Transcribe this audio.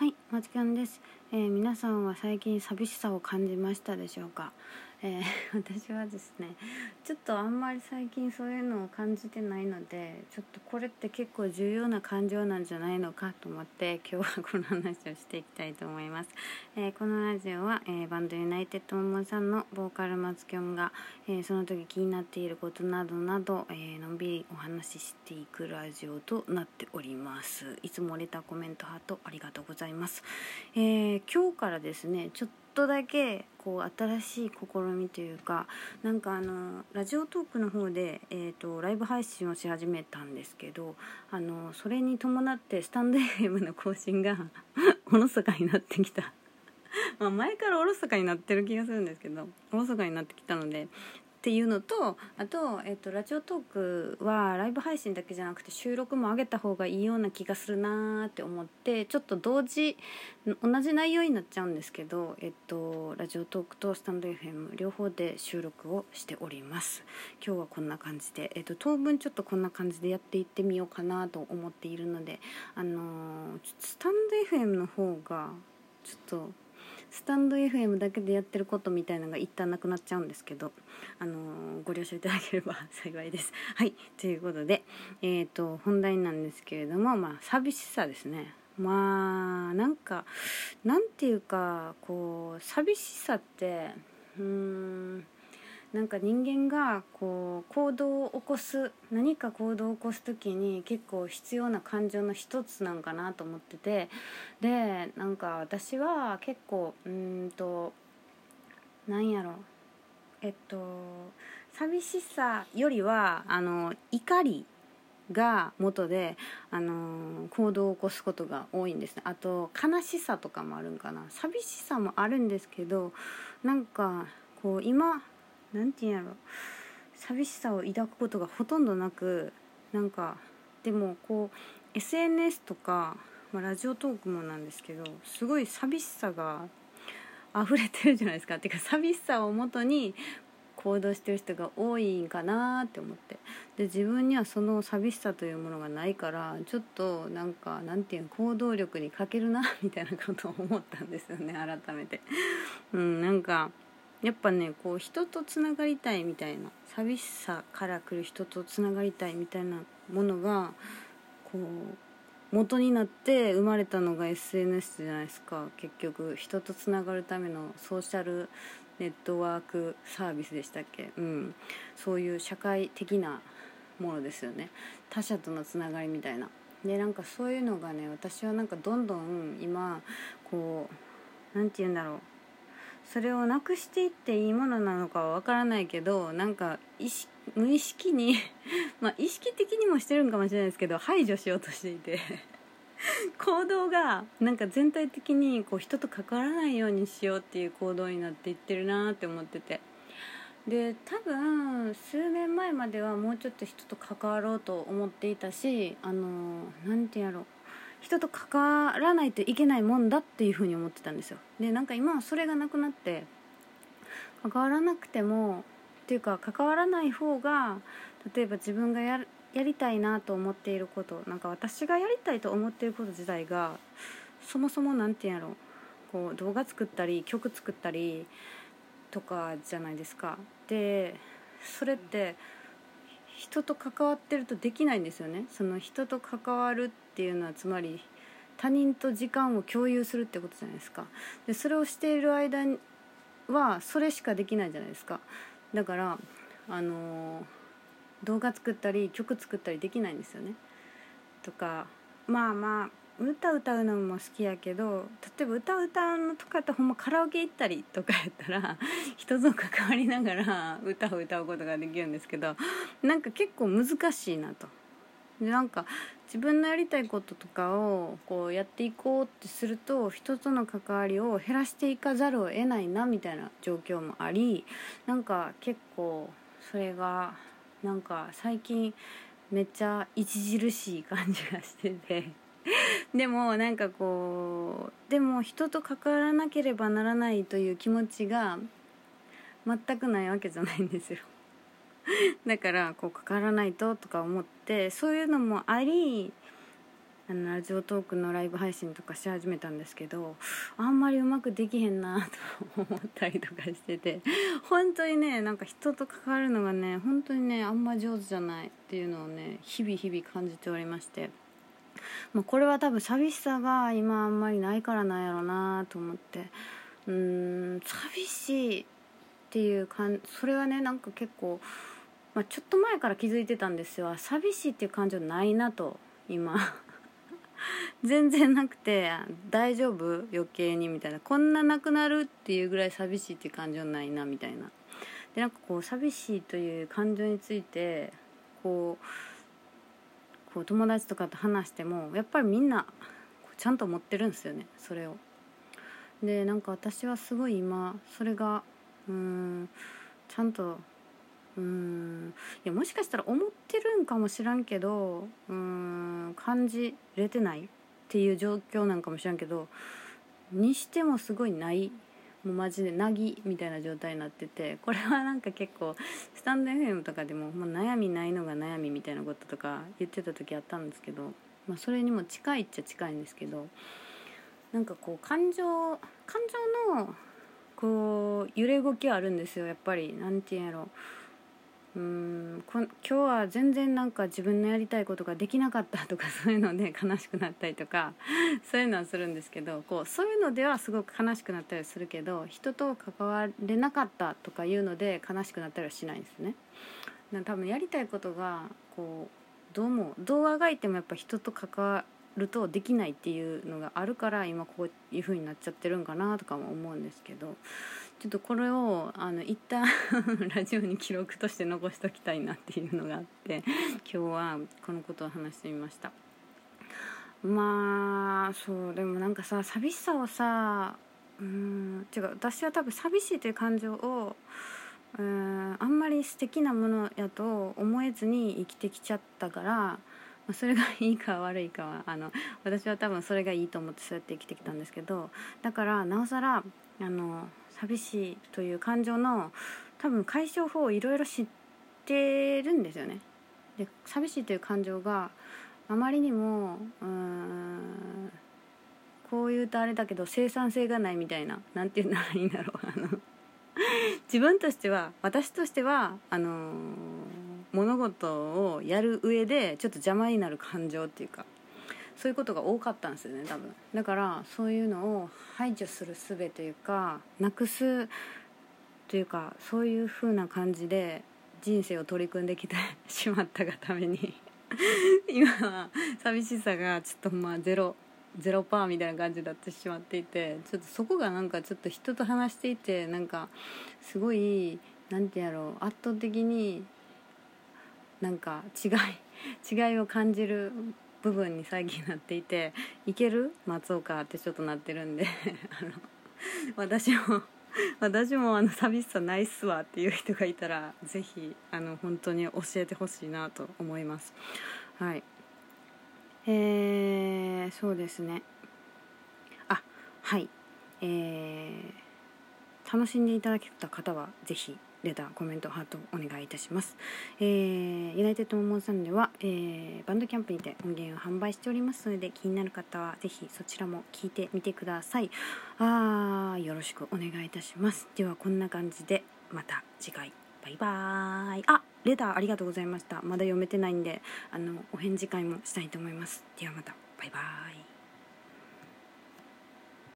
はい、まちきゃんです、えー皆さんは最近寂しさを感じましたでしょうか、えー 私はですねちょっとあんまり最近そういうのを感じてないのでちょっとこれって結構重要な感情なんじゃないのかと思って今日はこの話をしていきたいと思います、えーこのラジオは、えーバンドユナイテッドモモさんのボーカルまつきょんが、えーその時気になっていることなどなど、えーのんびりお話ししていくラジオとなっております。いつもレターコメントハートありがとうございます、えー今日からですねちょっとだけこう新しい試みというかなんかあのラジオトークの方で、えー、とライブ配信をし始めたんですけどあのそれに伴ってスタンド FM の更新が おろそかになってきた。ま前からおろそかになってる気がするんですけどおろそかになってきたのでっていうのとあと,、えっとラジオトークはライブ配信だけじゃなくて収録も上げた方がいいような気がするなーって思ってちょっと同時同じ内容になっちゃうんですけど、えっと、ラジオトークとスタンド FM 両方で収録をしております。今日はこんな感じで、えっと、当分ちょっとこんな感じでやっていってみようかなと思っているのであのースタンド FM の方がちょっとスタンド FM だけでやってることみたいなのが一旦なくなっちゃうんですけど、あのーご了承いただければ幸いです。はいということで、えー、と本題なんですけれども、まあ、寂しさですね。まあなんかなんていうかこう寂しさってうーんなんか人間がこう行動を起こす何か行動を起こす時に結構必要な感情の一つなんかなと思っててでなんか私は結構うんとなんやろえっと寂しさよりはあの怒りが元で、あの行動を起こすことが多いんですね。あと悲しさとかもあるんかな。寂しさもあるんですけどなんかこう今なんていうんやろ。寂しさを抱くことがほとんどなくなんかでもこう SNS とか、まあ、ラジオトークもなんですけどすごい寂しさが溢れてるじゃないですか。てか寂しさをもとに行動してる人が多いんかなって思って。で自分にはその寂しさというものがないからちょっとなんかなんていうの行動力に欠けるなみたいなことを思ったんですよね改めて。うん、なんかやっぱねこう人とつながりたいみたいな寂しさから来る人とつながりたいみたいなものがこう元になって生まれたのが SNS じゃないですか。結局人とつながるためのソーシャルネットワークサービスでしたっけ？うん。そういう社会的なものですよね。他者とのつながりみたいな。でなんかそういうのがね私はなんかどんどん今こうなんて言うんだろう。それをなくしていっていいものなのかは分からないけどなんか意識無意識に まあ意識的にもしてるんかもしれないですけど排除しようとしていて。行動がなんか全体的にこう人と関わらないようにしようっていう行動になっていってるなって思ってて。で多分数年前まではもうちょっと人と関わろうと思っていたしあのなんてやろう。人と関わらないといけないもんだっていうふうに思ってたんですよ。でなんか今はそれがなくなって関わらなくてもっていうか関わらない方が例えば自分がややりたいなと思っていることなんか私がやりたいと思っていること自体がそもそも何て言うんやろこう動画作ったり曲作ったりとかじゃないですか。でそれって人と関わってるとできないんですよね。その人と関わるっていうのはつまり他人と時間を共有するってことじゃないですか。でそれをしている間はそれしかできないじゃないですか。だからあの動画作ったり曲作ったりできないんですよね。とかまあまあ歌歌うのも好きやけど例えば歌歌うのとかやってほんまカラオケ行ったりとかやったら 人と関わりながら歌を歌うことができるんですけどなんか結構難しいなと。でなんか自分のやりたいこととかをこうやっていこうってすると人との関わりを減らしていかざるを得ないなみたいな状況もありなんか結構それがなんか最近めっちゃ著しい感じがしてて でもなんかこうでも人と関わらなければならないという気持ちが全くないわけじゃないんですよ だからこう関わらないととか思ってそういうのもありあのラジオトークのライブ配信とかし始めたんですけどあんまりうまくできへんなと思ったりとかしてて本当にねなんか人と関わるのがね本当にねあんま上手じゃないっていうのをね日々日々感じておりまして。まあ、これは多分寂しさが今あんまりないからなんやろうなと思って。うーん寂しいっていう感それはねなんか結構、まあ、ちょっと前から気づいてたんですよ。寂しいっていう感情ないなと今。全然なくて大丈夫？余計にみたいな。こんななくなるっていうぐらい寂しいっていう感情ないなみたいな。でなんかこう寂しいという感情についてこうこう友達とかと話してもやっぱりみんなちゃんと持ってるんですよねそれを。でなんか私はすごい今それがうんちゃんとうんいやもしかしたら思ってるんかもしらんけどうん感じれてないっていう状況なんかもしらんけどにしてもすごいないもうマジでなぎみたいな状態になっててこれはなんか結構スタンド FM とかでも、もう悩みないのが悩みみたいなこととか言ってた時あったんですけど、まあ、それにも近いっちゃ近いんですけどなんかこう感情感情のこう揺れ動きはあるんですよ。やっぱり何て言うんやろう。んこ今日は全然なんか自分のやりたいことができなかったとか そういうので悲しくなったりとかそういうのはするんですけどこうそういうのではすごく悲しくなったりするけど人と関われなかったとかいうので悲しくなったりはしないんですね。多分やりたいことがこうどうもどうあがいてもやっぱ人と関わるとできないっていうのがあるから今こういう風になっちゃってるんかなとかも思うんですけどちょっとこれをあの一旦 ラジオに記録として残しときたいなっていうのがあって今日はこのことを話してみました。まあそうでもなんかさ寂しさをさうん違う私は多分寂しいという感情をうんあんまり素敵なものやと思えずに生きてきちゃったからそれがいいか悪いかはあの私は多分それがいいと思ってそうやって生きてきたんですけどだからなおさらあの寂しいという感情の多分解消法をいろいろ知ってるんですよね。で寂しいという感情があまりにもうんこう言うとあれだけど生産性がないみたいな何て言うならいいんだろうあの自分としては私としてはあの物事をやる上でちょっと邪魔になる感情っていうかそういうことが多かったんですよね多分。だからそういうのを排除する術というかなくすというかそういう風な感じで人生を取り組んできてしまったがために 今は寂しさがちょっとまあゼロゼロパーみたいな感じになってしまっていてちょっとそこがなんかちょっと人と話していてなんかすごいなんてやろう圧倒的になんか違い 違いを感じる部分に最近なっていて「いける？松岡」ってちょっとなってるんで あの私も私もあの寂しさないっすわっていう人がいたら是非あの本当に教えてほしいなと思います。はい。えー、そうですね。あはい。えー、楽しんでいただけた方は是非レターコメントハートお願いいたします、えー、ユナイテッドモモンさんでは、えー、バンドキャンプにて音源を販売しておりますので気になる方はぜひそちらも聞いてみてください。あーよろしくお願いいたします。ではこんな感じでまた次回バイバーイ。あレターありがとうございました。まだ読めてないんであのお返事会もしたいと思います。ではまた。バイバーイ。